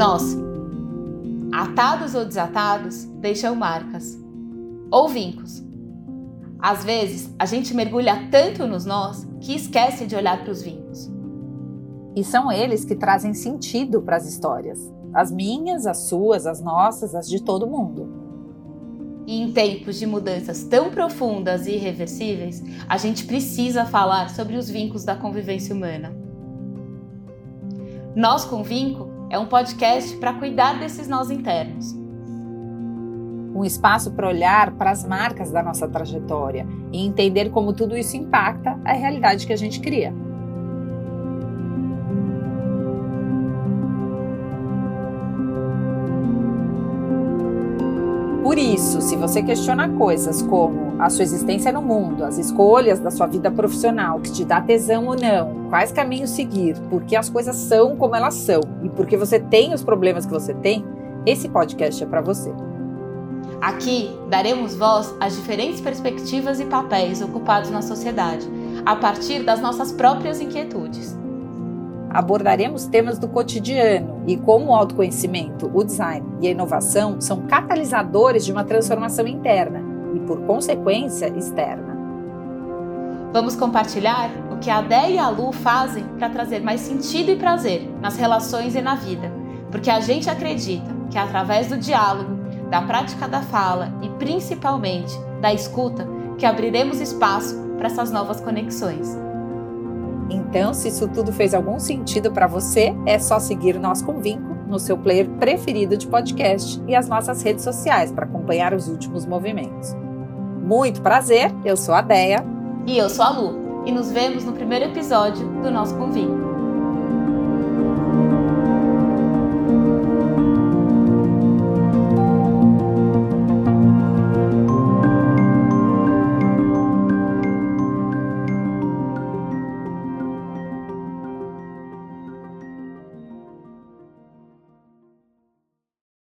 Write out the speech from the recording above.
Nós, atados ou desatados, deixam marcas ou vincos. Às vezes, a gente mergulha tanto nos nós que esquece de olhar para os vincos. E são eles que trazem sentido para as histórias. As minhas, as suas, as nossas, as de todo mundo. E em tempos de mudanças tão profundas e irreversíveis, a gente precisa falar sobre os vincos da convivência humana. Nós com Vinco é um podcast para cuidar desses nós internos. Um espaço para olhar para as marcas da nossa trajetória e entender como tudo isso impacta a realidade que a gente cria. Por isso, se você questiona coisas como a sua existência no mundo, as escolhas da sua vida profissional, que te dá tesão ou não, quais caminhos seguir, por que as coisas são como elas são e por que você tem os problemas que você tem, esse podcast é para você. Aqui daremos voz às diferentes perspectivas e papéis ocupados na sociedade, a partir das nossas próprias inquietudes abordaremos temas do cotidiano e como o autoconhecimento, o design e a inovação são catalisadores de uma transformação interna e, por consequência, externa. Vamos compartilhar o que a Dé e a Lu fazem para trazer mais sentido e prazer nas relações e na vida, porque a gente acredita que através do diálogo, da prática da fala e principalmente da escuta que abriremos espaço para essas novas conexões. Então, se isso tudo fez algum sentido para você, é só seguir Nós com Vinco no seu player preferido de podcast e as nossas redes sociais para acompanhar os últimos movimentos. Muito prazer, eu sou a Deia. E eu sou a Lu. E nos vemos no primeiro episódio do Nosso Convínculo.